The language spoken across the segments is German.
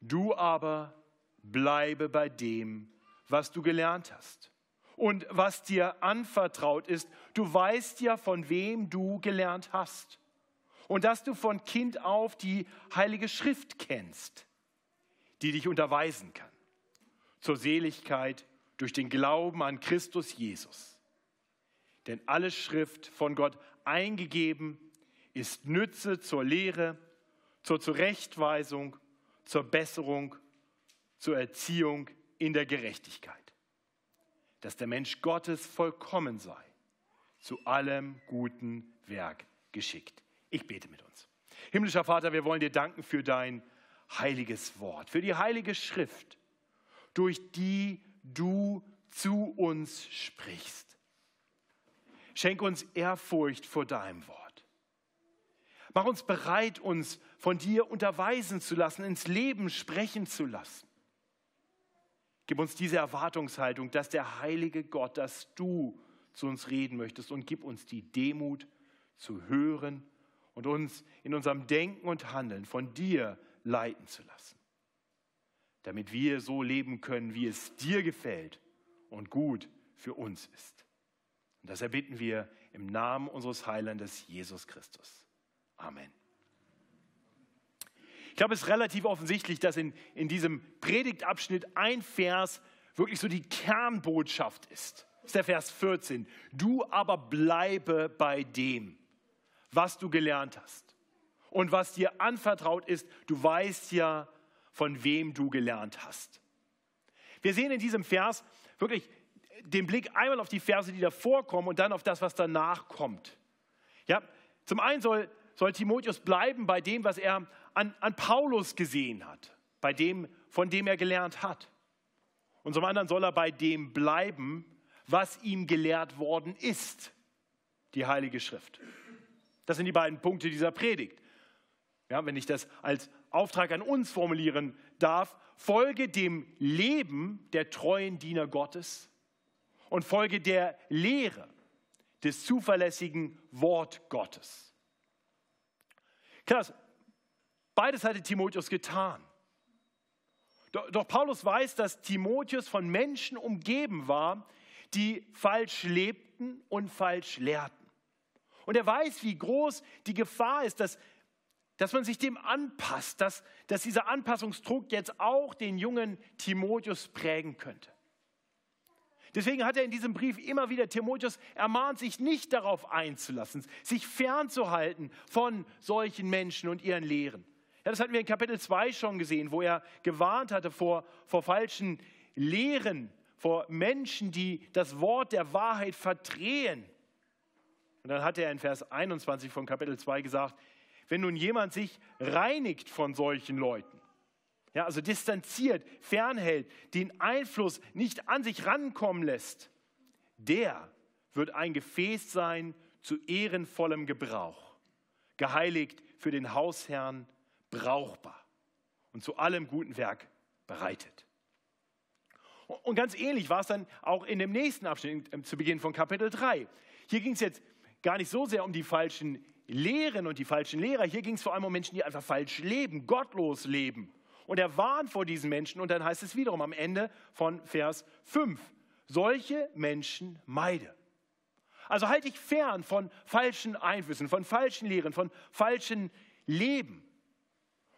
Du aber bleibe bei dem, was du gelernt hast und was dir anvertraut ist. Du weißt ja, von wem du gelernt hast und dass du von Kind auf die Heilige Schrift kennst, die dich unterweisen kann zur Seligkeit durch den Glauben an Christus Jesus. Denn alle Schrift von Gott eingegeben ist Nütze zur Lehre, zur Zurechtweisung, zur Besserung, zur Erziehung in der Gerechtigkeit, dass der Mensch Gottes vollkommen sei, zu allem guten Werk geschickt. Ich bete mit uns. Himmlischer Vater, wir wollen dir danken für dein heiliges Wort, für die heilige Schrift, durch die du zu uns sprichst. Schenk uns Ehrfurcht vor deinem Wort. Mach uns bereit, uns von dir unterweisen zu lassen, ins Leben sprechen zu lassen. Gib uns diese Erwartungshaltung, dass der heilige Gott, dass du zu uns reden möchtest und gib uns die Demut zu hören und uns in unserem Denken und Handeln von dir leiten zu lassen, damit wir so leben können, wie es dir gefällt und gut für uns ist. Und das erbitten wir im Namen unseres Heilandes Jesus Christus. Amen. Ich glaube, es ist relativ offensichtlich, dass in, in diesem Predigtabschnitt ein Vers wirklich so die Kernbotschaft ist. Das ist der Vers 14. Du aber bleibe bei dem was du gelernt hast und was dir anvertraut ist. Du weißt ja, von wem du gelernt hast. Wir sehen in diesem Vers wirklich den Blick einmal auf die Verse, die davor kommen und dann auf das, was danach kommt. Ja, zum einen soll, soll Timotheus bleiben bei dem, was er an, an Paulus gesehen hat, bei dem, von dem er gelernt hat. Und zum anderen soll er bei dem bleiben, was ihm gelehrt worden ist, die Heilige Schrift. Das sind die beiden Punkte dieser Predigt. Ja, wenn ich das als Auftrag an uns formulieren darf, folge dem Leben der treuen Diener Gottes und folge der Lehre des zuverlässigen Wort Gottes. Krass, beides hatte Timotheus getan. Doch, Paulus weiß, dass Timotheus von Menschen umgeben war, die falsch lebten und falsch lehrten. Und er weiß, wie groß die Gefahr ist, dass, dass man sich dem anpasst, dass, dass dieser Anpassungsdruck jetzt auch den jungen Timotheus prägen könnte. Deswegen hat er in diesem Brief immer wieder Timotheus ermahnt, sich nicht darauf einzulassen, sich fernzuhalten von solchen Menschen und ihren Lehren. Ja, das hatten wir in Kapitel 2 schon gesehen, wo er gewarnt hatte vor, vor falschen Lehren, vor Menschen, die das Wort der Wahrheit verdrehen. Und dann hat er in Vers 21 von Kapitel 2 gesagt, wenn nun jemand sich reinigt von solchen Leuten, ja, also distanziert, fernhält, den Einfluss nicht an sich rankommen lässt, der wird ein Gefäß sein zu ehrenvollem Gebrauch, geheiligt für den Hausherrn, brauchbar und zu allem guten Werk bereitet. Und ganz ähnlich war es dann auch in dem nächsten Abschnitt zu Beginn von Kapitel 3. Hier ging es jetzt gar nicht so sehr um die falschen Lehren und die falschen Lehrer. Hier ging es vor allem um Menschen, die einfach falsch leben, gottlos leben. Und er warnt vor diesen Menschen und dann heißt es wiederum am Ende von Vers 5, solche Menschen meide. Also halte dich fern von falschen Einflüssen, von falschen Lehren, von falschen Leben.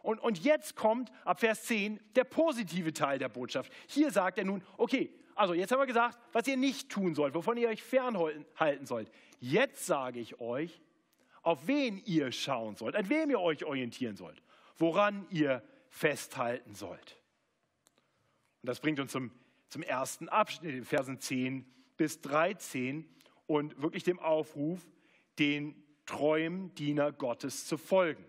Und, und jetzt kommt ab Vers 10 der positive Teil der Botschaft. Hier sagt er nun, okay, also jetzt haben wir gesagt, was ihr nicht tun sollt, wovon ihr euch fernhalten sollt. Jetzt sage ich euch, auf wen ihr schauen sollt, an wem ihr euch orientieren sollt, woran ihr festhalten sollt. Und das bringt uns zum, zum ersten Abschnitt, den Versen 10 bis 13 und wirklich dem Aufruf, den treuen Diener Gottes zu folgen.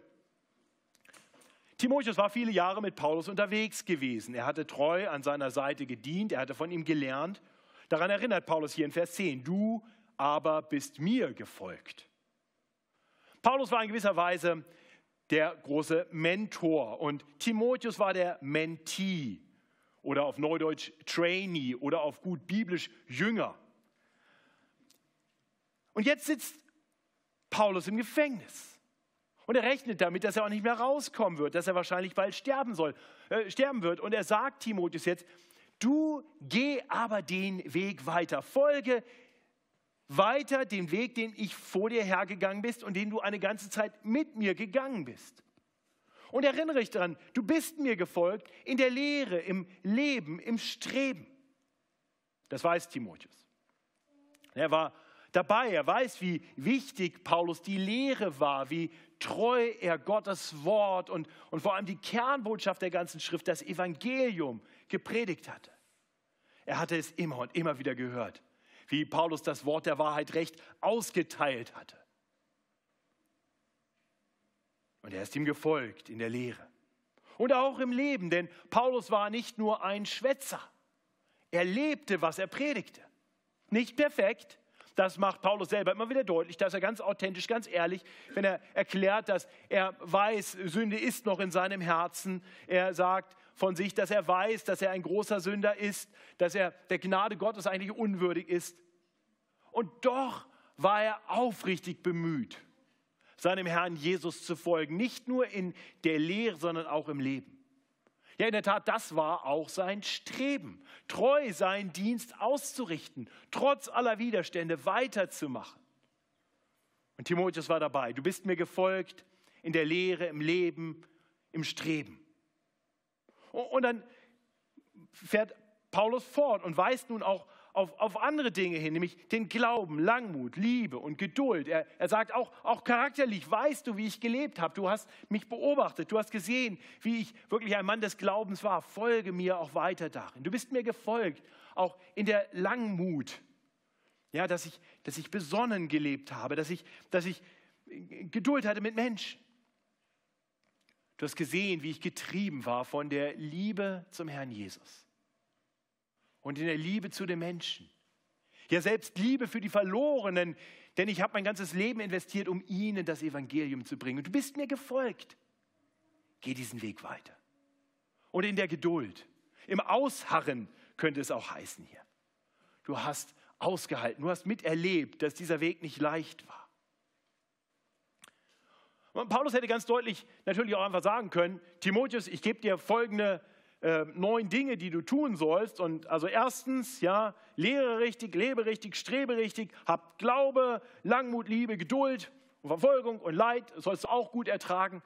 Timotheus war viele Jahre mit Paulus unterwegs gewesen. Er hatte treu an seiner Seite gedient, er hatte von ihm gelernt. Daran erinnert Paulus hier in Vers 10, du aber bist mir gefolgt. Paulus war in gewisser Weise der große Mentor und Timotheus war der Mentee oder auf Neudeutsch Trainee oder auf gut biblisch Jünger. Und jetzt sitzt Paulus im Gefängnis. Und er rechnet damit, dass er auch nicht mehr rauskommen wird, dass er wahrscheinlich bald sterben soll, äh, sterben wird. Und er sagt Timotheus jetzt, du geh aber den Weg weiter, folge weiter den Weg, den ich vor dir hergegangen bist und den du eine ganze Zeit mit mir gegangen bist. Und erinnere dich daran, du bist mir gefolgt in der Lehre, im Leben, im Streben. Das weiß Timotheus. Er war dabei. Er weiß, wie wichtig Paulus die Lehre war, wie treu er Gottes Wort und, und vor allem die Kernbotschaft der ganzen Schrift, das Evangelium, gepredigt hatte. Er hatte es immer und immer wieder gehört, wie Paulus das Wort der Wahrheit recht ausgeteilt hatte. Und er ist ihm gefolgt in der Lehre. Und auch im Leben, denn Paulus war nicht nur ein Schwätzer. Er lebte, was er predigte. Nicht perfekt, das macht Paulus selber immer wieder deutlich, dass er ganz authentisch, ganz ehrlich, wenn er erklärt, dass er weiß, Sünde ist noch in seinem Herzen. Er sagt von sich, dass er weiß, dass er ein großer Sünder ist, dass er der Gnade Gottes eigentlich unwürdig ist. Und doch war er aufrichtig bemüht, seinem Herrn Jesus zu folgen, nicht nur in der Lehre, sondern auch im Leben. Ja, in der Tat, das war auch sein Streben, treu seinen Dienst auszurichten, trotz aller Widerstände weiterzumachen. Und Timotheus war dabei. Du bist mir gefolgt in der Lehre, im Leben, im Streben. Und dann fährt Paulus fort und weist nun auch auf, auf andere Dinge hin, nämlich den Glauben, Langmut, Liebe und Geduld. Er, er sagt auch, auch charakterlich, weißt du, wie ich gelebt habe. Du hast mich beobachtet, du hast gesehen, wie ich wirklich ein Mann des Glaubens war. Folge mir auch weiter darin. Du bist mir gefolgt, auch in der Langmut. Ja, dass ich, dass ich besonnen gelebt habe, dass ich, dass ich Geduld hatte mit Menschen. Du hast gesehen, wie ich getrieben war von der Liebe zum Herrn Jesus und in der Liebe zu den Menschen. Ja, selbst Liebe für die Verlorenen, denn ich habe mein ganzes Leben investiert, um ihnen das Evangelium zu bringen. Und du bist mir gefolgt. Geh diesen Weg weiter. Und in der Geduld, im Ausharren könnte es auch heißen hier. Du hast ausgehalten, du hast miterlebt, dass dieser Weg nicht leicht war. Und Paulus hätte ganz deutlich natürlich auch einfach sagen können, Timotheus, ich gebe dir folgende äh, neun Dinge, die du tun sollst. Und also erstens, ja, lehre richtig, lebe richtig, strebe richtig, hab Glaube, Langmut, Liebe, Geduld und Verfolgung und Leid, sollst du auch gut ertragen.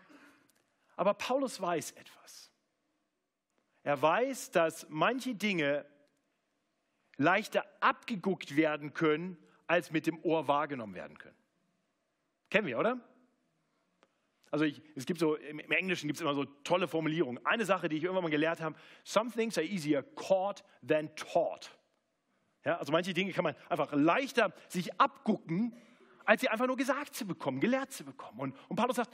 Aber Paulus weiß etwas. Er weiß, dass manche Dinge leichter abgeguckt werden können, als mit dem Ohr wahrgenommen werden können. Kennen wir, oder? Also ich, es gibt so, im Englischen gibt es immer so tolle Formulierungen. Eine Sache, die ich irgendwann mal gelernt habe, some things are easier caught than taught. Ja, also manche Dinge kann man einfach leichter sich abgucken, als sie einfach nur gesagt zu bekommen, gelehrt zu bekommen. Und, und Paulus sagt,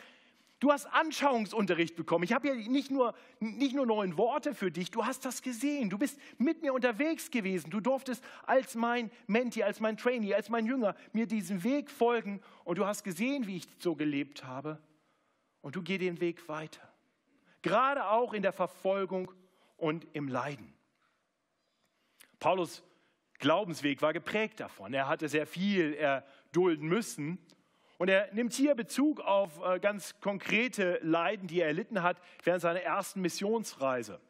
du hast Anschauungsunterricht bekommen. Ich habe ja nicht nur, nicht nur neun Worte für dich, du hast das gesehen. Du bist mit mir unterwegs gewesen. Du durftest als mein Menti, als mein Trainee, als mein Jünger mir diesen Weg folgen und du hast gesehen, wie ich so gelebt habe und du geh den Weg weiter. Gerade auch in der Verfolgung und im Leiden. Paulus Glaubensweg war geprägt davon. Er hatte sehr viel erdulden müssen. Und er nimmt hier Bezug auf äh, ganz konkrete Leiden, die er erlitten hat während seiner ersten Missionsreise.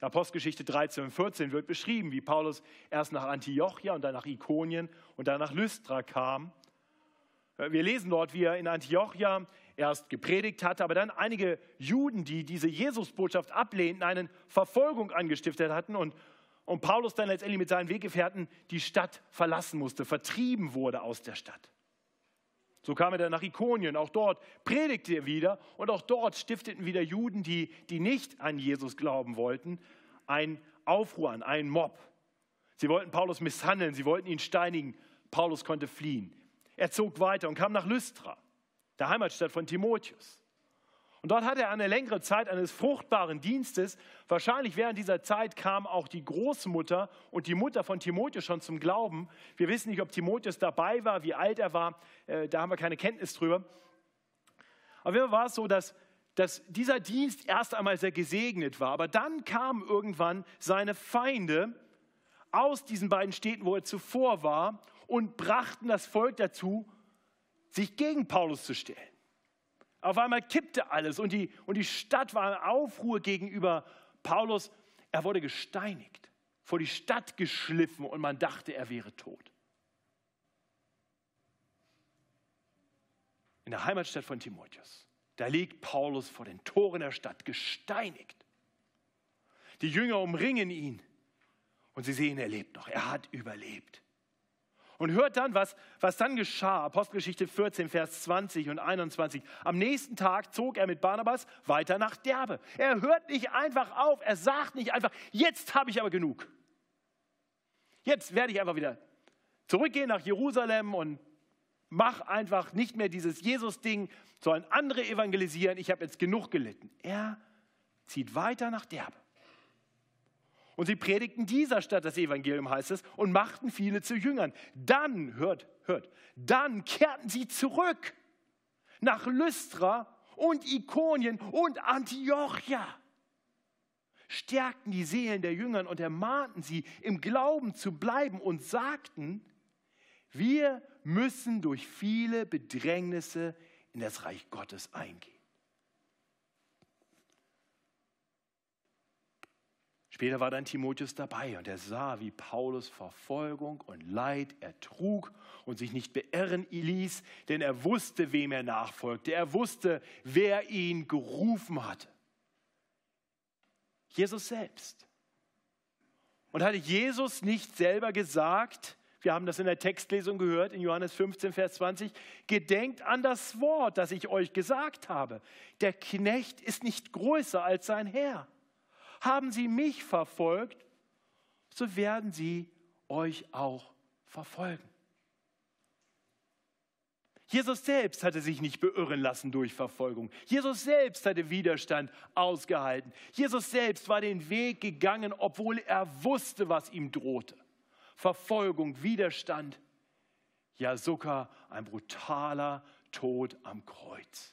In Apostelgeschichte 13 und 14 wird beschrieben, wie Paulus erst nach Antiochia und dann nach Ikonien und dann nach Lystra kam. Äh, wir lesen dort, wie er in Antiochia erst gepredigt hatte, aber dann einige Juden, die diese Jesusbotschaft ablehnten, eine Verfolgung angestiftet hatten und, und Paulus dann letztendlich mit seinen Weggefährten die Stadt verlassen musste, vertrieben wurde aus der Stadt. So kam er dann nach Ikonien, auch dort predigte er wieder und auch dort stifteten wieder Juden, die, die nicht an Jesus glauben wollten, ein Aufruhr an, einen Mob. Sie wollten Paulus misshandeln, sie wollten ihn steinigen. Paulus konnte fliehen. Er zog weiter und kam nach Lystra der Heimatstadt von Timotheus. Und dort hatte er eine längere Zeit eines fruchtbaren Dienstes. Wahrscheinlich während dieser Zeit kam auch die Großmutter und die Mutter von Timotheus schon zum Glauben. Wir wissen nicht, ob Timotheus dabei war, wie alt er war. Äh, da haben wir keine Kenntnis drüber. Aber immer war es so, dass, dass dieser Dienst erst einmal sehr gesegnet war. Aber dann kamen irgendwann seine Feinde aus diesen beiden Städten, wo er zuvor war, und brachten das Volk dazu, sich gegen Paulus zu stellen. Auf einmal kippte alles und die, und die Stadt war in Aufruhr gegenüber Paulus. Er wurde gesteinigt, vor die Stadt geschliffen und man dachte, er wäre tot. In der Heimatstadt von Timotheus, da liegt Paulus vor den Toren der Stadt, gesteinigt. Die Jünger umringen ihn und sie sehen, er lebt noch, er hat überlebt. Und hört dann, was, was dann geschah. Apostelgeschichte 14, Vers 20 und 21. Am nächsten Tag zog er mit Barnabas weiter nach Derbe. Er hört nicht einfach auf. Er sagt nicht einfach, jetzt habe ich aber genug. Jetzt werde ich einfach wieder zurückgehen nach Jerusalem und mach einfach nicht mehr dieses Jesus-Ding, sollen andere evangelisieren. Ich habe jetzt genug gelitten. Er zieht weiter nach Derbe. Und sie predigten dieser Stadt das Evangelium, heißt es, und machten viele zu Jüngern. Dann, hört, hört, dann kehrten sie zurück nach Lystra und Ikonien und Antiochia, stärkten die Seelen der Jüngern und ermahnten sie, im Glauben zu bleiben und sagten, wir müssen durch viele Bedrängnisse in das Reich Gottes eingehen. Später war dann Timotheus dabei und er sah, wie Paulus Verfolgung und Leid ertrug und sich nicht beirren ließ, denn er wusste, wem er nachfolgte. Er wusste, wer ihn gerufen hatte. Jesus selbst. Und hatte Jesus nicht selber gesagt, wir haben das in der Textlesung gehört, in Johannes 15, Vers 20, gedenkt an das Wort, das ich euch gesagt habe. Der Knecht ist nicht größer als sein Herr. Haben sie mich verfolgt, so werden sie euch auch verfolgen. Jesus selbst hatte sich nicht beirren lassen durch Verfolgung. Jesus selbst hatte Widerstand ausgehalten. Jesus selbst war den Weg gegangen, obwohl er wusste, was ihm drohte. Verfolgung, Widerstand, ja sogar ein brutaler Tod am Kreuz.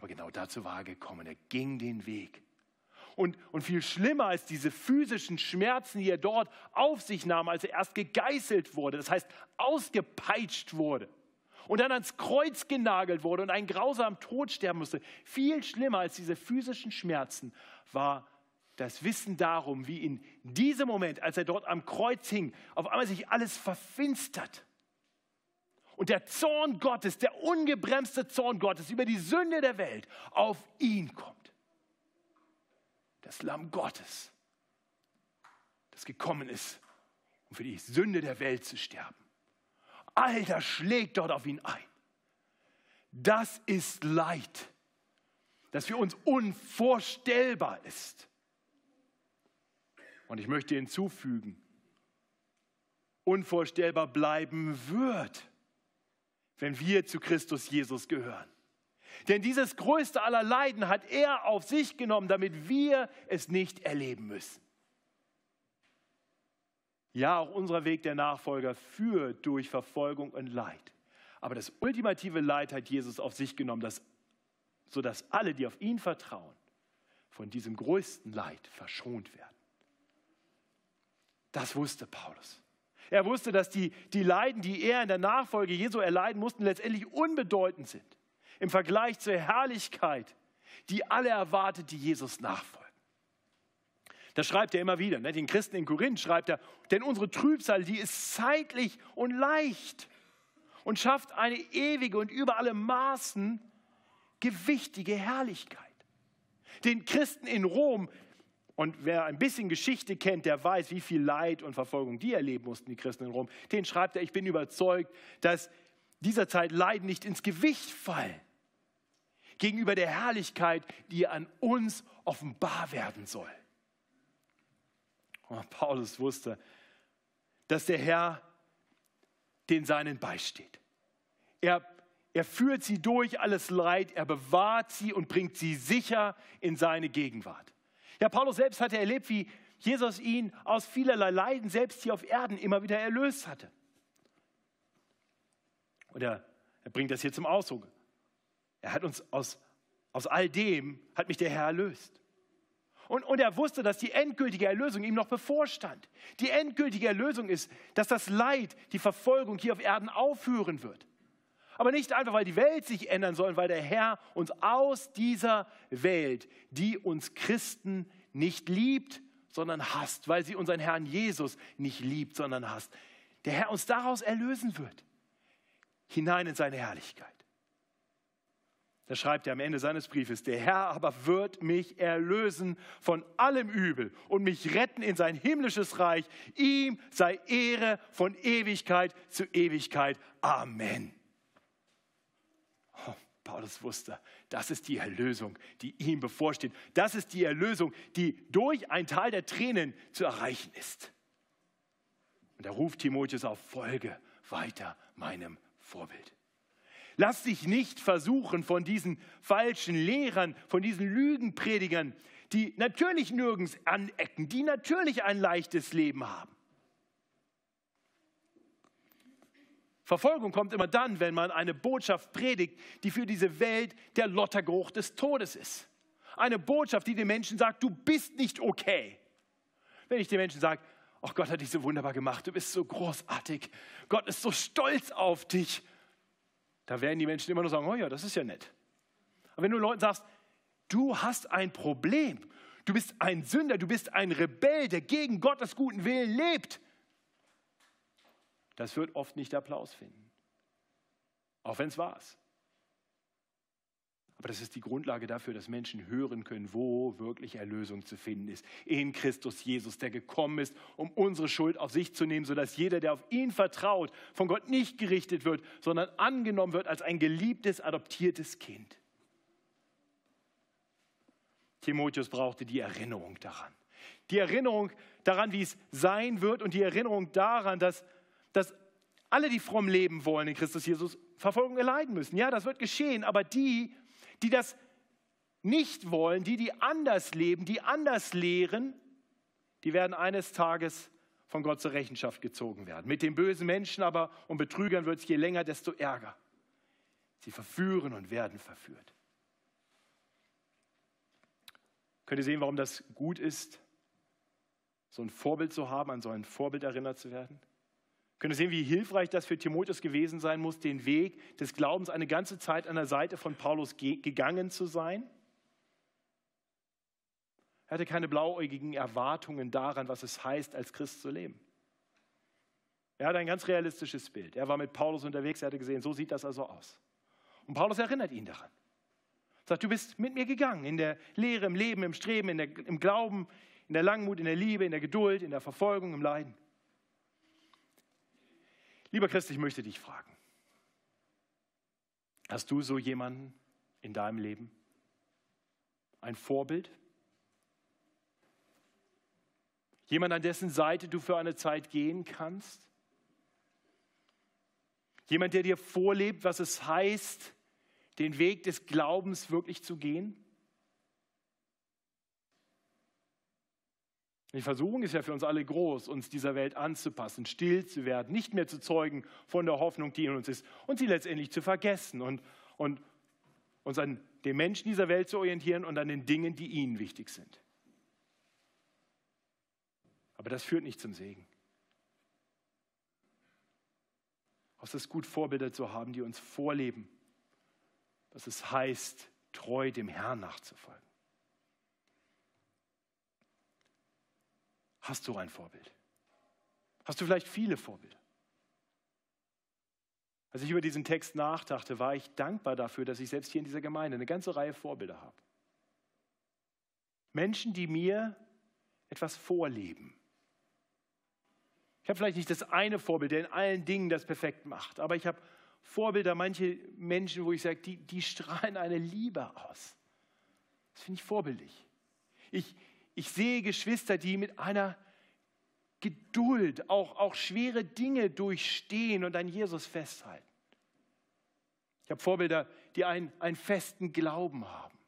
Aber genau dazu war er gekommen. Er ging den Weg. Und, und viel schlimmer als diese physischen Schmerzen, die er dort auf sich nahm, als er erst gegeißelt wurde, das heißt ausgepeitscht wurde und dann ans Kreuz genagelt wurde und einen grausamen Tod sterben musste. Viel schlimmer als diese physischen Schmerzen war das Wissen darum, wie in diesem Moment, als er dort am Kreuz hing, auf einmal sich alles verfinstert und der Zorn Gottes, der ungebremste Zorn Gottes über die Sünde der Welt auf ihn kommt. Das Lamm Gottes, das gekommen ist, um für die Sünde der Welt zu sterben. All das schlägt dort auf ihn ein. Das ist Leid, das für uns unvorstellbar ist. Und ich möchte hinzufügen, unvorstellbar bleiben wird wenn wir zu Christus Jesus gehören. Denn dieses größte aller Leiden hat er auf sich genommen, damit wir es nicht erleben müssen. Ja, auch unser Weg der Nachfolger führt durch Verfolgung und Leid. Aber das ultimative Leid hat Jesus auf sich genommen, dass, sodass alle, die auf ihn vertrauen, von diesem größten Leid verschont werden. Das wusste Paulus. Er wusste, dass die, die Leiden, die er in der Nachfolge Jesu erleiden mussten, letztendlich unbedeutend sind im Vergleich zur Herrlichkeit, die alle erwartet, die Jesus nachfolgen. Das schreibt er immer wieder. Ne? Den Christen in Korinth schreibt er, denn unsere Trübsal, die ist zeitlich und leicht und schafft eine ewige und über alle Maßen gewichtige Herrlichkeit. Den Christen in Rom und wer ein bisschen Geschichte kennt, der weiß, wie viel Leid und Verfolgung die erleben mussten, die Christen in Rom. Den schreibt er, ich bin überzeugt, dass dieser Zeit Leiden nicht ins Gewicht fallen gegenüber der Herrlichkeit, die an uns offenbar werden soll. Und Paulus wusste, dass der Herr den Seinen beisteht. Er, er führt sie durch alles Leid, er bewahrt sie und bringt sie sicher in seine Gegenwart. Ja, Paulus selbst hatte erlebt, wie Jesus ihn aus vielerlei Leiden, selbst hier auf Erden, immer wieder erlöst hatte. Und er, er bringt das hier zum Ausdruck. Er hat uns aus, aus all dem, hat mich der Herr erlöst. Und, und er wusste, dass die endgültige Erlösung ihm noch bevorstand. Die endgültige Erlösung ist, dass das Leid, die Verfolgung hier auf Erden aufhören wird. Aber nicht einfach, weil die Welt sich ändern soll, weil der Herr uns aus dieser Welt, die uns Christen nicht liebt, sondern hasst, weil sie unseren Herrn Jesus nicht liebt, sondern hasst, der Herr uns daraus erlösen wird, hinein in seine Herrlichkeit. Da schreibt er am Ende seines Briefes, der Herr aber wird mich erlösen von allem Übel und mich retten in sein himmlisches Reich. Ihm sei Ehre von Ewigkeit zu Ewigkeit. Amen. Paulus wusste, das ist die Erlösung, die ihm bevorsteht. Das ist die Erlösung, die durch ein Teil der Tränen zu erreichen ist. Und er ruft Timotheus auf, folge weiter meinem Vorbild. Lass dich nicht versuchen von diesen falschen Lehrern, von diesen Lügenpredigern, die natürlich nirgends anecken, die natürlich ein leichtes Leben haben. Verfolgung kommt immer dann, wenn man eine Botschaft predigt, die für diese Welt der Lottergeruch des Todes ist. Eine Botschaft, die den Menschen sagt, du bist nicht okay. Wenn ich den Menschen sage, oh Gott hat dich so wunderbar gemacht, du bist so großartig, Gott ist so stolz auf dich, da werden die Menschen immer nur sagen, oh ja, das ist ja nett. Aber wenn du Leuten sagst, du hast ein Problem, du bist ein Sünder, du bist ein Rebell, der gegen Gottes guten Willen lebt, das wird oft nicht Applaus finden. Auch wenn es wahr ist. Aber das ist die Grundlage dafür, dass Menschen hören können, wo wirklich Erlösung zu finden ist. In Christus Jesus, der gekommen ist, um unsere Schuld auf sich zu nehmen, sodass jeder, der auf ihn vertraut, von Gott nicht gerichtet wird, sondern angenommen wird als ein geliebtes, adoptiertes Kind. Timotheus brauchte die Erinnerung daran. Die Erinnerung daran, wie es sein wird und die Erinnerung daran, dass, dass alle, die fromm leben wollen in Christus Jesus, Verfolgung erleiden müssen. Ja, das wird geschehen, aber die, die das nicht wollen, die, die anders leben, die anders lehren, die werden eines Tages von Gott zur Rechenschaft gezogen werden. Mit den bösen Menschen aber und Betrügern wird es je länger, desto ärger. Sie verführen und werden verführt. Könnt ihr sehen, warum das gut ist, so ein Vorbild zu haben, an so ein Vorbild erinnert zu werden? Können sehen, wie hilfreich das für Timotheus gewesen sein muss, den Weg des Glaubens eine ganze Zeit an der Seite von Paulus gegangen zu sein? Er hatte keine blauäugigen Erwartungen daran, was es heißt, als Christ zu leben. Er hatte ein ganz realistisches Bild. Er war mit Paulus unterwegs, er hatte gesehen, so sieht das also aus. Und Paulus erinnert ihn daran. Er sagt, du bist mit mir gegangen in der Lehre, im Leben, im Streben, der, im Glauben, in der Langmut, in der Liebe, in der Geduld, in der Verfolgung, im Leiden. Lieber Christ, ich möchte dich fragen, hast du so jemanden in deinem Leben? Ein Vorbild? Jemand, an dessen Seite du für eine Zeit gehen kannst? Jemand, der dir vorlebt, was es heißt, den Weg des Glaubens wirklich zu gehen? Die Versuchung ist ja für uns alle groß, uns dieser Welt anzupassen, still zu werden, nicht mehr zu zeugen von der Hoffnung, die in uns ist und sie letztendlich zu vergessen und, und uns an den Menschen dieser Welt zu orientieren und an den Dingen, die ihnen wichtig sind. Aber das führt nicht zum Segen. Es ist gut, Vorbilder zu haben, die uns vorleben, was es heißt, treu dem Herrn nachzufolgen. Hast du ein Vorbild? Hast du vielleicht viele Vorbilder? Als ich über diesen Text nachdachte, war ich dankbar dafür, dass ich selbst hier in dieser Gemeinde eine ganze Reihe Vorbilder habe. Menschen, die mir etwas vorleben. Ich habe vielleicht nicht das eine Vorbild, der in allen Dingen das perfekt macht, aber ich habe Vorbilder, manche Menschen, wo ich sage, die, die strahlen eine Liebe aus. Das finde ich vorbildlich. Ich, ich sehe Geschwister, die mit einer Geduld auch, auch schwere Dinge durchstehen und an Jesus festhalten. Ich habe Vorbilder, die einen, einen festen Glauben haben,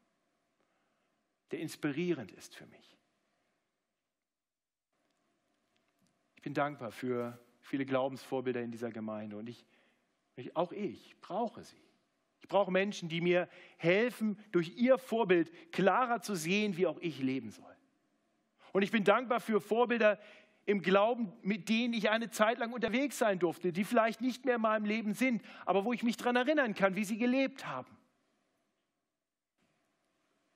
der inspirierend ist für mich. Ich bin dankbar für viele Glaubensvorbilder in dieser Gemeinde und ich, ich, auch ich brauche sie. Ich brauche Menschen, die mir helfen, durch ihr Vorbild klarer zu sehen, wie auch ich leben soll. Und ich bin dankbar für Vorbilder, im Glauben, mit denen ich eine Zeit lang unterwegs sein durfte, die vielleicht nicht mehr in meinem Leben sind, aber wo ich mich daran erinnern kann, wie sie gelebt haben.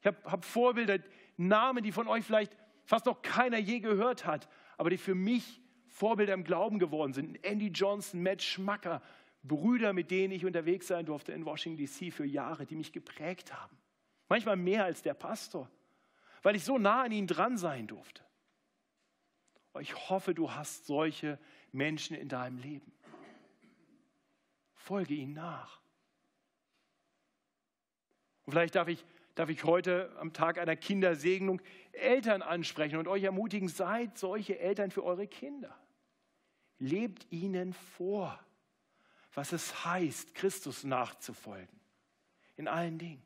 Ich habe hab Vorbilder, Namen, die von euch vielleicht fast noch keiner je gehört hat, aber die für mich Vorbilder im Glauben geworden sind. Andy Johnson, Matt Schmacker, Brüder, mit denen ich unterwegs sein durfte in Washington, DC für Jahre, die mich geprägt haben. Manchmal mehr als der Pastor, weil ich so nah an ihnen dran sein durfte. Ich hoffe, du hast solche Menschen in deinem Leben. Folge ihnen nach. Und vielleicht darf ich, darf ich heute am Tag einer Kindersegnung Eltern ansprechen und euch ermutigen, seid solche Eltern für eure Kinder. Lebt ihnen vor, was es heißt, Christus nachzufolgen. In allen Dingen.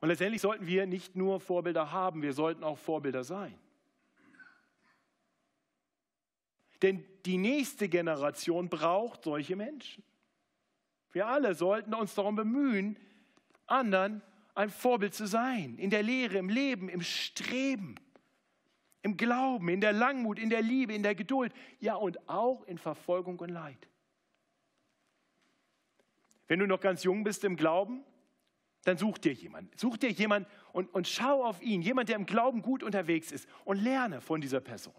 Und letztendlich sollten wir nicht nur Vorbilder haben, wir sollten auch Vorbilder sein. Denn die nächste Generation braucht solche Menschen. Wir alle sollten uns darum bemühen, anderen ein Vorbild zu sein. In der Lehre, im Leben, im Streben, im Glauben, in der Langmut, in der Liebe, in der Geduld. Ja, und auch in Verfolgung und Leid. Wenn du noch ganz jung bist im Glauben, dann such dir jemand. Such dir jemand und, und schau auf ihn. Jemand, der im Glauben gut unterwegs ist und lerne von dieser Person.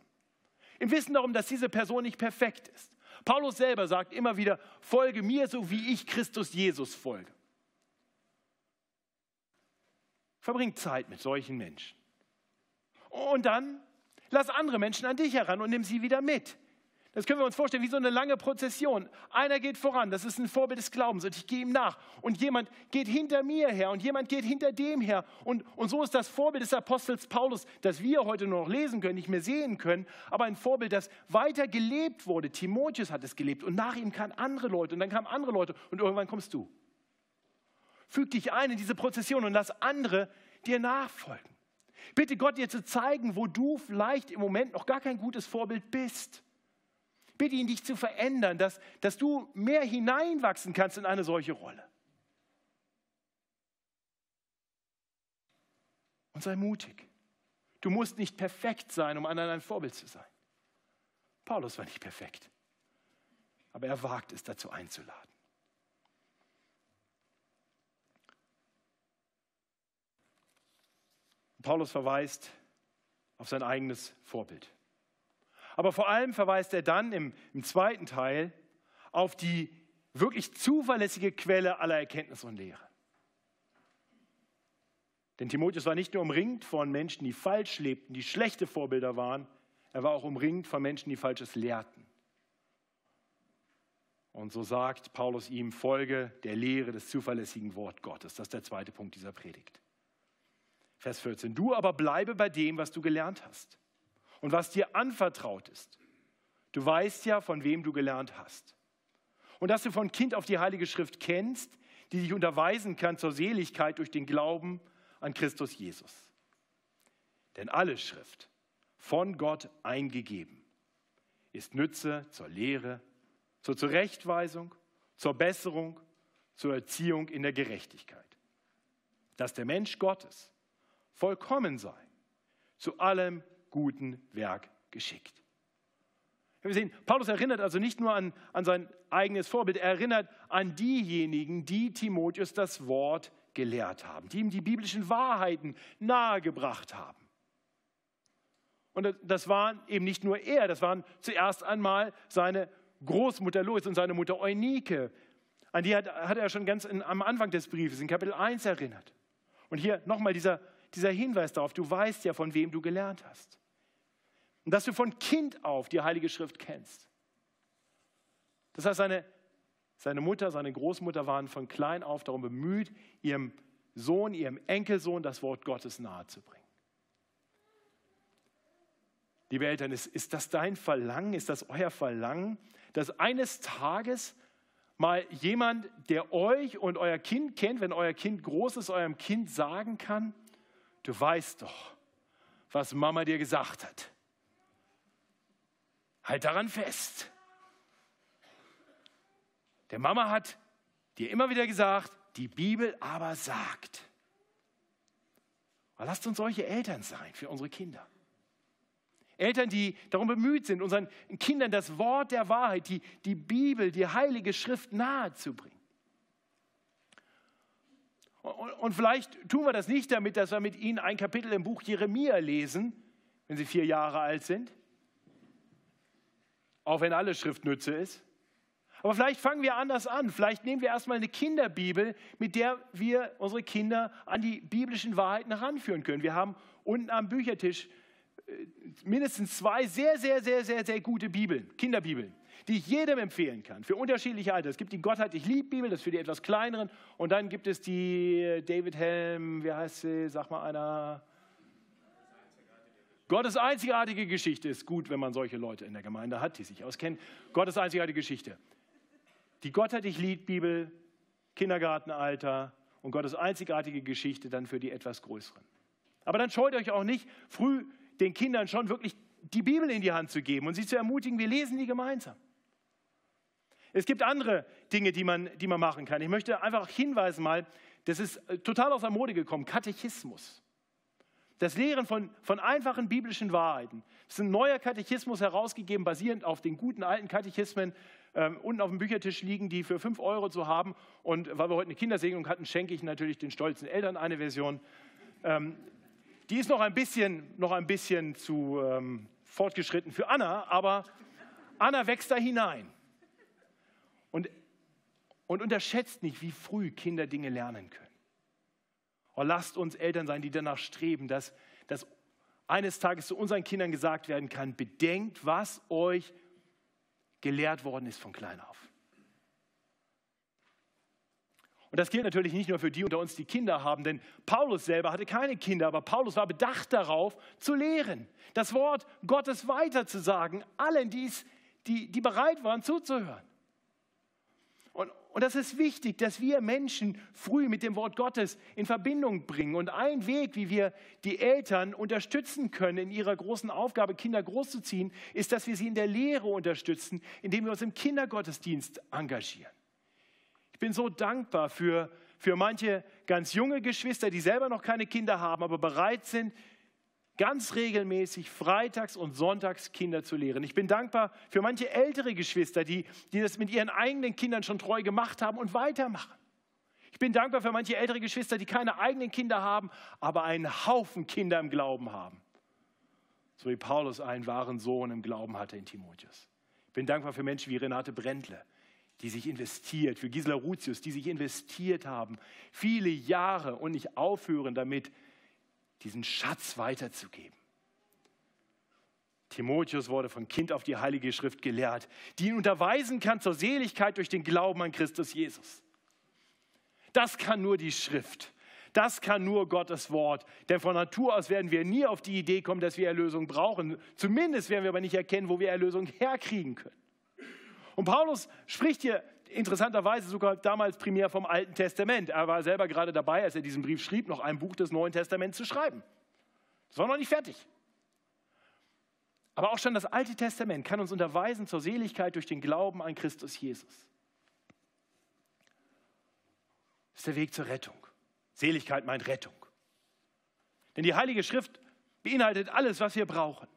Im Wissen darum, dass diese Person nicht perfekt ist. Paulus selber sagt immer wieder, folge mir so, wie ich Christus Jesus folge. Verbring Zeit mit solchen Menschen. Und dann lass andere Menschen an dich heran und nimm sie wieder mit. Das können wir uns vorstellen wie so eine lange Prozession. Einer geht voran, das ist ein Vorbild des Glaubens und ich gehe ihm nach. Und jemand geht hinter mir her und jemand geht hinter dem her. Und, und so ist das Vorbild des Apostels Paulus, das wir heute nur noch lesen können, nicht mehr sehen können, aber ein Vorbild, das weiter gelebt wurde. Timotheus hat es gelebt und nach ihm kamen andere Leute und dann kamen andere Leute und irgendwann kommst du. Füg dich ein in diese Prozession und lass andere dir nachfolgen. Bitte Gott dir zu zeigen, wo du vielleicht im Moment noch gar kein gutes Vorbild bist bitte ihn, dich zu verändern, dass, dass du mehr hineinwachsen kannst in eine solche Rolle. Und sei mutig. Du musst nicht perfekt sein, um anderen ein Vorbild zu sein. Paulus war nicht perfekt, aber er wagt es dazu einzuladen. Paulus verweist auf sein eigenes Vorbild. Aber vor allem verweist er dann im, im zweiten Teil auf die wirklich zuverlässige Quelle aller Erkenntnis und Lehre. Denn Timotheus war nicht nur umringt von Menschen, die falsch lebten, die schlechte Vorbilder waren, er war auch umringt von Menschen, die Falsches lehrten. Und so sagt Paulus ihm, folge der Lehre des zuverlässigen Wort Gottes. Das ist der zweite Punkt dieser Predigt. Vers 14. Du aber bleibe bei dem, was du gelernt hast und was dir anvertraut ist. Du weißt ja, von wem du gelernt hast. Und dass du von Kind auf die Heilige Schrift kennst, die dich unterweisen kann zur Seligkeit durch den Glauben an Christus Jesus. Denn alle Schrift, von Gott eingegeben, ist Nütze zur Lehre, zur Zurechtweisung, zur Besserung, zur Erziehung in der Gerechtigkeit. Dass der Mensch Gottes vollkommen sei, zu allem guten Werk geschickt. Wir sehen, Paulus erinnert also nicht nur an, an sein eigenes Vorbild, er erinnert an diejenigen, die Timotheus das Wort gelehrt haben, die ihm die biblischen Wahrheiten nahegebracht haben. Und das waren eben nicht nur er, das waren zuerst einmal seine Großmutter Lois und seine Mutter Eunike. An die hat, hat er schon ganz in, am Anfang des Briefes in Kapitel 1 erinnert. Und hier nochmal dieser, dieser Hinweis darauf, du weißt ja, von wem du gelernt hast. Und dass du von Kind auf die Heilige Schrift kennst. Das heißt, seine, seine Mutter, seine Großmutter waren von klein auf darum bemüht, ihrem Sohn, ihrem Enkelsohn das Wort Gottes nahezubringen. Liebe Eltern, ist, ist das dein Verlangen, ist das euer Verlangen, dass eines Tages mal jemand, der euch und euer Kind kennt, wenn euer Kind groß ist, eurem Kind sagen kann, du weißt doch, was Mama dir gesagt hat. Halt daran fest. Der Mama hat dir immer wieder gesagt, die Bibel aber sagt. Aber lasst uns solche Eltern sein für unsere Kinder. Eltern, die darum bemüht sind, unseren Kindern das Wort der Wahrheit, die, die Bibel, die Heilige Schrift nahezubringen. Und, vielleicht tun wir das nicht damit, dass wir mit ihnen ein Kapitel im Buch Jeremia lesen, wenn sie vier Jahre alt sind, auch wenn alle Schrift Nütze ist. Aber vielleicht fangen wir anders an. Vielleicht nehmen wir erstmal eine Kinderbibel, mit der wir unsere Kinder an die biblischen Wahrheiten heranführen können. Wir haben unten am Büchertisch äh, mindestens zwei sehr, sehr, sehr, sehr, sehr gute Bibeln, Kinderbibeln, die ich jedem empfehlen kann, für unterschiedliche Alter. Es gibt die Gottheit, ich liebe Bibel, das ist für die etwas kleineren. Und dann gibt es die äh, David Helm, wie heißt sie, sag mal einer. Gottes einzigartige Geschichte ist gut, wenn man solche Leute in der Gemeinde hat, die sich auskennen. Gottes einzigartige Geschichte. Die Gottheit, ich liebe Bibel, Kindergartenalter und Gottes einzigartige Geschichte dann für die etwas größeren. Aber dann scheut euch auch nicht, früh den Kindern schon wirklich die Bibel in die Hand zu geben und sie zu ermutigen, wir lesen die gemeinsam. Es gibt andere Dinge, die man, die man machen kann. Ich möchte einfach hinweisen mal, das ist äh, total aus der Mode gekommen, Katechismus. Das Lehren von, von einfachen biblischen Wahrheiten. Es ist ein neuer Katechismus herausgegeben, basierend auf den guten alten Katechismen. Ähm, unten auf dem Büchertisch liegen die für 5 Euro zu haben. Und weil wir heute eine Kindersegnung hatten, schenke ich natürlich den stolzen Eltern eine Version. Ähm, die ist noch ein bisschen, noch ein bisschen zu ähm, fortgeschritten für Anna, aber Anna wächst da hinein. Und, und unterschätzt nicht, wie früh Kinder Dinge lernen können. Oh, lasst uns Eltern sein, die danach streben, dass, dass eines Tages zu unseren Kindern gesagt werden kann, bedenkt, was euch gelehrt worden ist von klein auf. Und das gilt natürlich nicht nur für die unter uns, die Kinder haben, denn Paulus selber hatte keine Kinder, aber Paulus war bedacht darauf, zu lehren, das Wort Gottes weiterzusagen, allen, die's, die, die bereit waren zuzuhören. Und, das ist wichtig, dass wir Menschen früh mit dem Wort Gottes in Verbindung bringen. Und ein Weg, wie wir die Eltern unterstützen können in ihrer großen Aufgabe, Kinder großzuziehen, ist, dass wir sie in der Lehre unterstützen, indem wir uns im Kindergottesdienst engagieren. Ich bin so dankbar für, für manche ganz junge Geschwister, die selber noch keine Kinder haben, aber bereit sind, ganz regelmäßig freitags und sonntags Kinder zu lehren. Ich bin dankbar für manche ältere Geschwister, die, die das mit ihren eigenen Kindern schon treu gemacht haben und weitermachen. Ich bin dankbar für manche ältere Geschwister, die keine eigenen Kinder haben, aber einen Haufen Kinder im Glauben haben. So wie Paulus einen wahren Sohn im Glauben hatte in Timotheus. Ich bin dankbar für Menschen wie Renate Brändle, die sich investiert, für Gisela Rutius, die sich investiert haben, viele Jahre und nicht aufhören damit, diesen Schatz weiterzugeben. Timotheus wurde von Kind auf die Heilige Schrift gelehrt, die ihn unterweisen kann zur Seligkeit durch den Glauben an Christus Jesus. Das kann nur die Schrift. Das kann nur Gottes Wort. Denn von Natur aus werden wir nie auf die Idee kommen, dass wir Erlösung brauchen. Zumindest werden wir aber nicht erkennen, wo wir Erlösung herkriegen können. Und Paulus spricht hier interessanterweise sogar damals primär vom Alten Testament. Er war selber gerade dabei, als er diesen Brief schrieb, noch ein Buch des Neuen Testaments zu schreiben. Das war noch nicht fertig. Aber auch schon das Alte Testament kann uns unterweisen zur Seligkeit durch den Glauben an Christus Jesus. Das ist der Weg zur Rettung. Seligkeit meint Rettung. Denn die Heilige Schrift beinhaltet alles, was wir brauchen.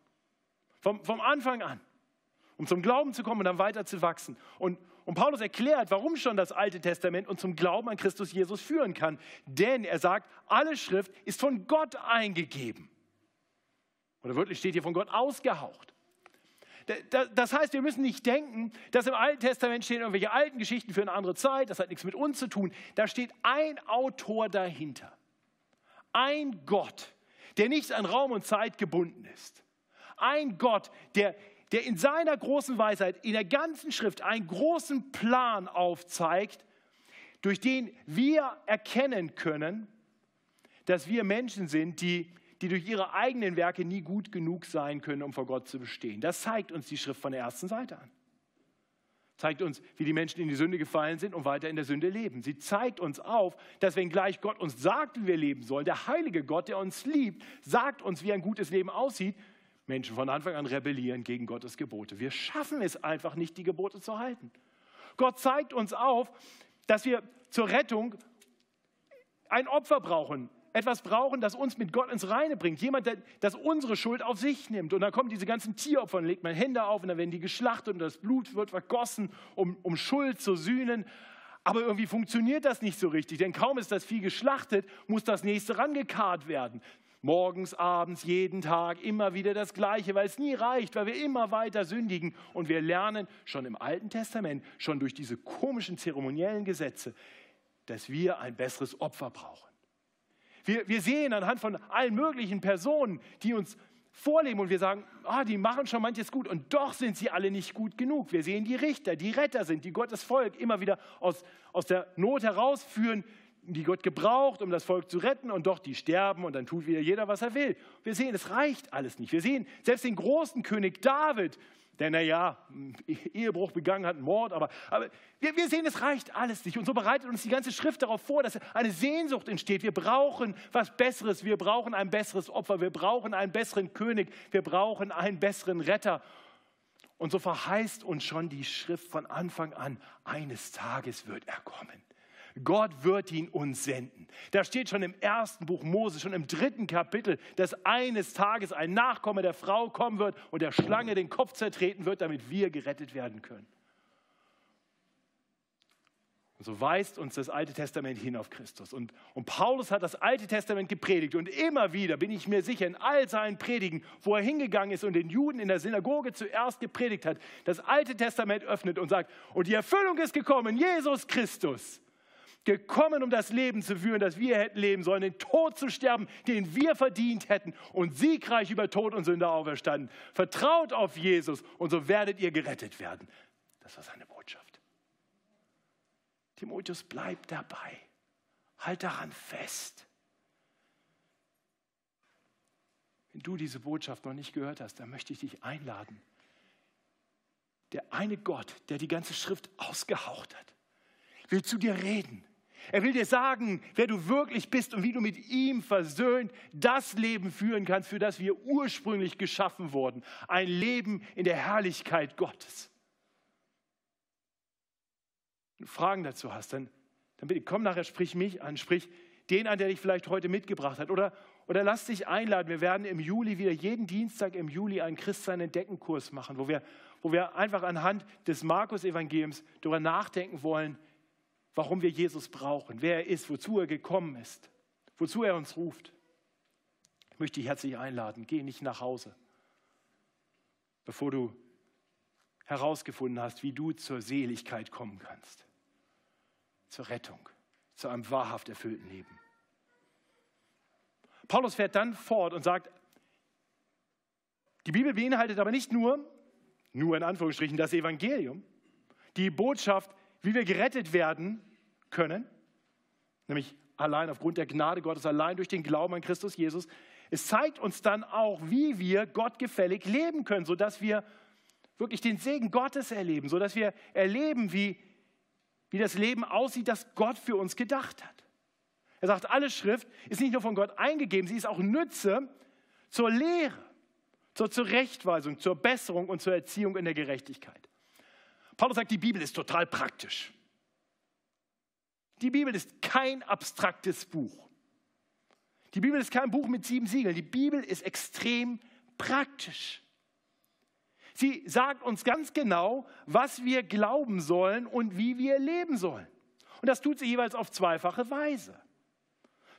Vom, vom Anfang an um zum Glauben zu kommen und dann weiter zu wachsen. Und, und Paulus erklärt, warum schon das Alte Testament uns zum Glauben an Christus Jesus führen kann. Denn er sagt, alle Schrift ist von Gott eingegeben. Oder wirklich steht hier von Gott ausgehaucht. Das heißt, wir müssen nicht denken, dass im Alten Testament stehen irgendwelche alten Geschichten für eine andere Zeit, das hat nichts mit uns zu tun. Da steht ein Autor dahinter. Ein Gott, der nicht an Raum und Zeit gebunden ist. Ein Gott, der der in seiner großen Weisheit in der ganzen Schrift einen großen Plan aufzeigt, durch den wir erkennen können, dass wir Menschen sind, die, die durch ihre eigenen Werke nie gut genug sein können, um vor Gott zu bestehen. Das zeigt uns die Schrift von der ersten Seite an. Zeigt uns, wie die Menschen in die Sünde gefallen sind und weiter in der Sünde leben. Sie zeigt uns auf, dass wenngleich Gott uns sagt, wie wir leben sollen, der heilige Gott, der uns liebt, sagt uns, wie ein gutes Leben aussieht, Menschen von Anfang an rebellieren gegen Gottes Gebote. Wir schaffen es einfach nicht, die Gebote zu halten. Gott zeigt uns auf, dass wir zur Rettung ein Opfer brauchen. etwas brauchen, das uns mit Gott ins Reine bringt. Jemand, der das unsere Schuld auf sich nimmt. Und dann kommen diese ganzen Tieropfer und legt man Hände auf und dann werden die geschlachtet und das Blut wird vergossen, um, um Schuld zu sühnen. Aber irgendwie funktioniert das nicht so richtig, denn kaum ist das Vieh geschlachtet, muss das nächste rangekarrt werden. Morgens, abends, jeden Tag, immer wieder das Gleiche, weil es nie reicht, weil wir immer weiter sündigen. Und wir lernen schon im Alten Testament, schon durch diese komischen zeremoniellen Gesetze, dass wir ein besseres Opfer brauchen. Wir, wir sehen anhand von allen möglichen Personen, die uns vorleben und wir sagen, ah, die machen schon manches gut und doch sind sie alle nicht gut genug. Wir sehen die Richter, die Retter sind, die Gottes Volk immer wieder aus, aus der Not herausführen, die Gott gebraucht, um das Volk zu retten und doch die sterben und dann tut wieder jeder, was er will. Wir sehen, es reicht alles nicht. Wir sehen selbst den großen König David, der, naja, Ehebruch begangen hat, Mord, aber, aber wir, wir sehen, es reicht alles nicht. Und so bereitet uns die ganze Schrift darauf vor, dass eine Sehnsucht entsteht. Wir brauchen was Besseres, wir brauchen ein besseres Opfer, wir brauchen einen besseren König, wir brauchen einen besseren Retter. Und so verheißt uns schon die Schrift von Anfang an, eines Tages wird er kommen. Gott wird ihn uns senden. Da steht schon im ersten Buch Mose, schon im dritten Kapitel, dass eines Tages ein Nachkomme der Frau kommen wird und der Schlange den Kopf zertreten wird, damit wir gerettet werden können. Und so weist uns das Alte Testament hin auf Christus. Und, und, Paulus hat das Alte Testament gepredigt. Und immer wieder bin ich mir sicher, in all seinen Predigen, wo er hingegangen ist und den Juden in der Synagoge zuerst gepredigt hat, das Alte Testament öffnet und sagt, und die Erfüllung ist gekommen, Jesus Christus gekommen, um das Leben zu führen, das wir hätten leben sollen, den Tod zu sterben, den wir verdient hätten und siegreich über Tod und Sünde auferstanden. Vertraut auf Jesus und so werdet ihr gerettet werden. Das war seine Botschaft. Timotheus, bleib dabei. Halt daran fest. Wenn du diese Botschaft noch nicht gehört hast, dann möchte ich dich einladen. Der eine Gott, der die ganze Schrift ausgehaucht hat, will zu dir reden. Er will dir sagen, wer du wirklich bist und wie du mit ihm versöhnt das Leben führen kannst, für das wir ursprünglich geschaffen wurden. Ein Leben in der Herrlichkeit Gottes. Wenn du Fragen dazu hast, dann, dann bitte komm nachher, sprich mich an, sprich den an, der dich vielleicht heute mitgebracht hat. Oder, oder lass dich einladen. Wir werden im Juli wieder jeden Dienstag im Juli einen Christsein Entdecken-Kurs machen, wo wir, wo wir einfach anhand des Markus-Evangeliums darüber nachdenken wollen, warum wir Jesus brauchen, wer er ist, wozu er gekommen ist, wozu er uns ruft. Ich möchte dich herzlich einladen, geh nicht nach Hause, bevor du herausgefunden hast, wie du zur Seligkeit kommen kannst, zur Rettung, zu einem wahrhaft erfüllten Leben. Paulus fährt dann fort und sagt, die Bibel beinhaltet aber nicht nur, nur in Anführungsstrichen, das Evangelium, die Botschaft, wie wir gerettet werden können, nämlich allein aufgrund der Gnade Gottes, allein durch den Glauben an Christus Jesus. Es zeigt uns dann auch, wie wir gottgefällig leben können, sodass wir wirklich den Segen Gottes erleben, sodass wir erleben, wie, wie das Leben aussieht, das Gott für uns gedacht hat. Er sagt, alle Schrift ist nicht nur von Gott eingegeben, sie ist auch Nütze zur Lehre, zur Zurechtweisung, zur Besserung und zur Erziehung in der Gerechtigkeit. Paulus sagt, die Bibel ist total praktisch. Die Bibel ist kein abstraktes Buch. Die Bibel ist kein Buch mit sieben Siegeln. Die Bibel ist extrem praktisch. Sie sagt uns ganz genau, was wir glauben sollen und wie wir leben sollen. Und das tut sie jeweils auf zweifache Weise.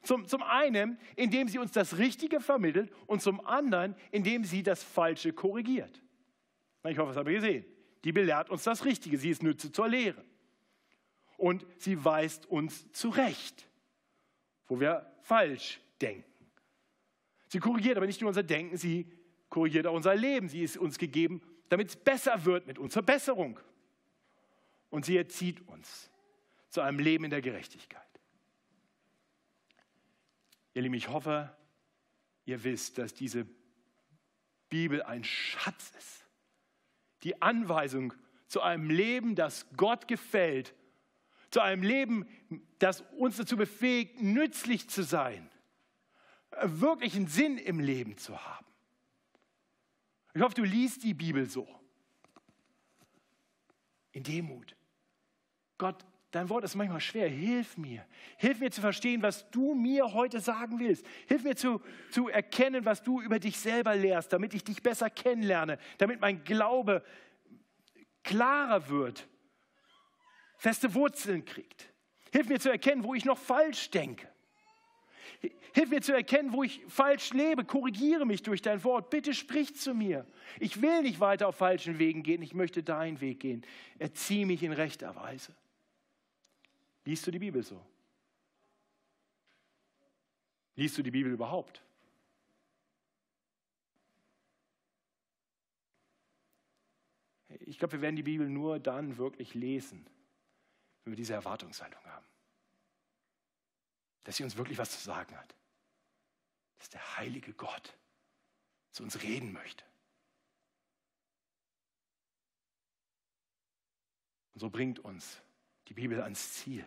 Zum, zum einen, indem sie uns das Richtige vermittelt und zum anderen, indem sie das Falsche korrigiert. Ich hoffe, das habt ihr gesehen. Die belehrt uns das Richtige. Sie ist Nütze zur Lehre. Und sie weist uns zurecht, wo wir falsch denken. Sie korrigiert aber nicht nur unser Denken, sie korrigiert auch unser Leben. Sie ist uns gegeben, damit es besser wird mit uns, Verbesserung. Und sie erzieht uns zu einem Leben in der Gerechtigkeit. Ihr Lieben, ich hoffe, ihr wisst, dass diese Bibel ein Schatz ist die Anweisung zu einem Leben, das Gott gefällt, zu einem Leben, das uns dazu befähigt, nützlich zu sein, wirklichen Sinn im Leben zu haben. Ich hoffe, du liest die Bibel so. In Demut. Gott dein Wort ist manchmal schwer. Hilf mir. Hilf mir zu verstehen, was du mir heute sagen willst. Hilf mir zu, zu erkennen, was du über dich selber lehrst, damit ich dich besser kennenlerne, damit mein Glaube klarer wird, feste Wurzeln kriegt. Hilf mir zu erkennen, wo ich noch falsch denke. Hilf mir zu erkennen, wo ich falsch lebe. Korrigiere mich durch dein Wort. Bitte sprich zu mir. Ich will nicht weiter auf falschen Wegen gehen. Ich möchte deinen Weg gehen. Erzieh mich in rechter Weise. Liest du die Bibel so? Liest du die Bibel überhaupt? Ich glaube, wir werden die Bibel nur dann wirklich lesen, wenn wir diese Erwartungshaltung haben. Dass sie uns wirklich was zu sagen hat. Dass der heilige Gott zu uns reden möchte. Und so bringt uns die Bibel ans Ziel.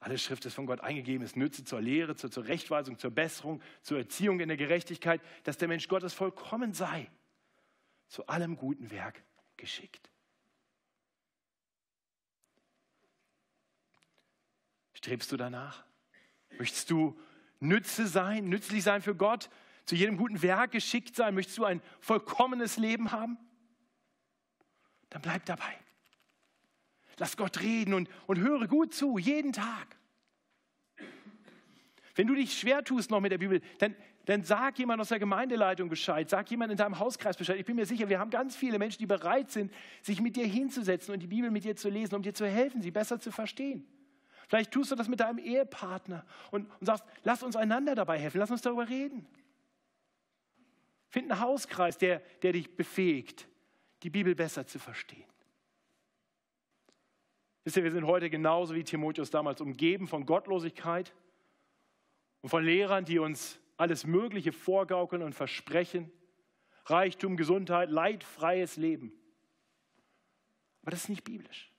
Alle Schrift ist von Gott eingegeben, ist Nütze zur Lehre, zur Zurechtweisung, zur Besserung, zur Erziehung in der Gerechtigkeit, dass der Mensch Gottes vollkommen sei, zu allem guten Werk geschickt. Strebst du danach? Möchtest du Nütze sein, nützlich sein für Gott, zu jedem guten Werk geschickt sein? Möchtest du ein vollkommenes Leben haben? Dann bleib dabei. Lass Gott reden und, und höre gut zu, jeden Tag. Wenn du dich schwer tust noch mit der Bibel, dann, dann sag jemand aus der Gemeindeleitung Bescheid, sag jemand in deinem Hauskreis Bescheid. Ich bin mir sicher, wir haben ganz viele Menschen, die bereit sind, sich mit dir hinzusetzen und die Bibel mit dir zu lesen, um dir zu helfen, sie besser zu verstehen. Vielleicht tust du das mit deinem Ehepartner und, und sagst, lass uns einander dabei helfen, lass uns darüber reden. Find einen Hauskreis, der, der dich befähigt, die Bibel besser zu verstehen. Wisst ihr, wir sind heute genauso wie Timotheus damals umgeben von Gottlosigkeit und von Lehrern, die uns alles Mögliche vorgaukeln und versprechen. Reichtum, Gesundheit, leidfreies Leben. Aber das ist nicht biblisch.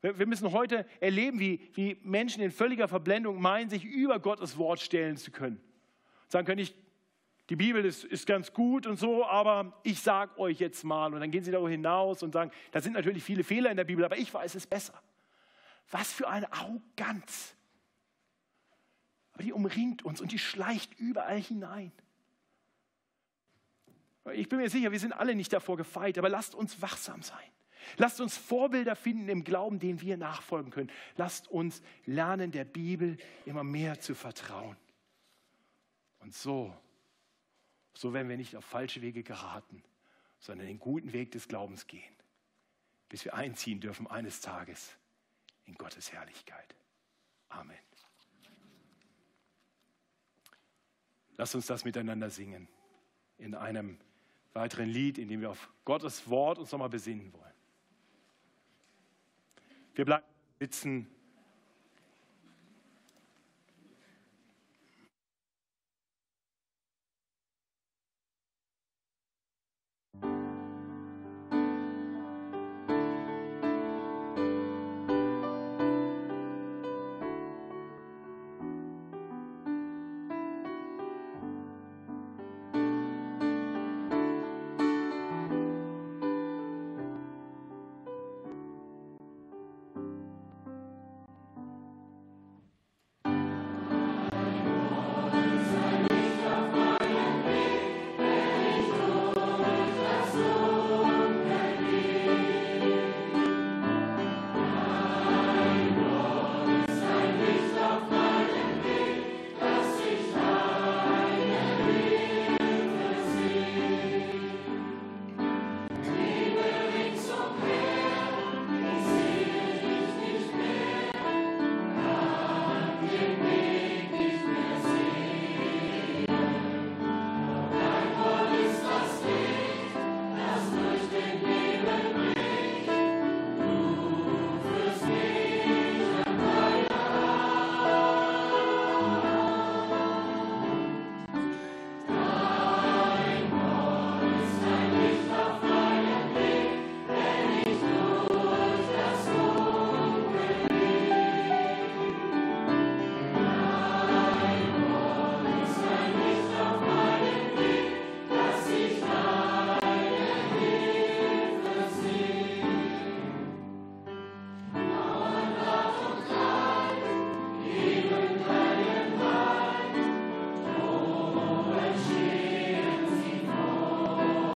Wir müssen heute erleben, wie, wie Menschen in völliger Verblendung meinen, sich über Gottes Wort stellen zu können. Sagen können, ich die Bibel ist, ist ganz gut und so, aber ich sage euch jetzt mal. Und dann gehen sie darüber hinaus und sagen, da sind natürlich viele Fehler in der Bibel, aber ich weiß es besser. Was für eine Arroganz. Aber die umringt uns und die schleicht überall hinein. Ich bin mir sicher, wir sind alle nicht davor gefeit, aber lasst uns wachsam sein. Lasst uns Vorbilder finden im Glauben, denen wir nachfolgen können. Lasst uns lernen, der Bibel immer mehr zu vertrauen. Und so so werden wir nicht auf falsche Wege geraten, sondern den guten Weg des Glaubens gehen, bis wir einziehen dürfen eines Tages in Gottes Herrlichkeit. Amen. Lass uns das miteinander singen in einem weiteren Lied, in dem wir auf Gottes Wort uns nochmal besinnen wollen. Wir bleiben sitzen.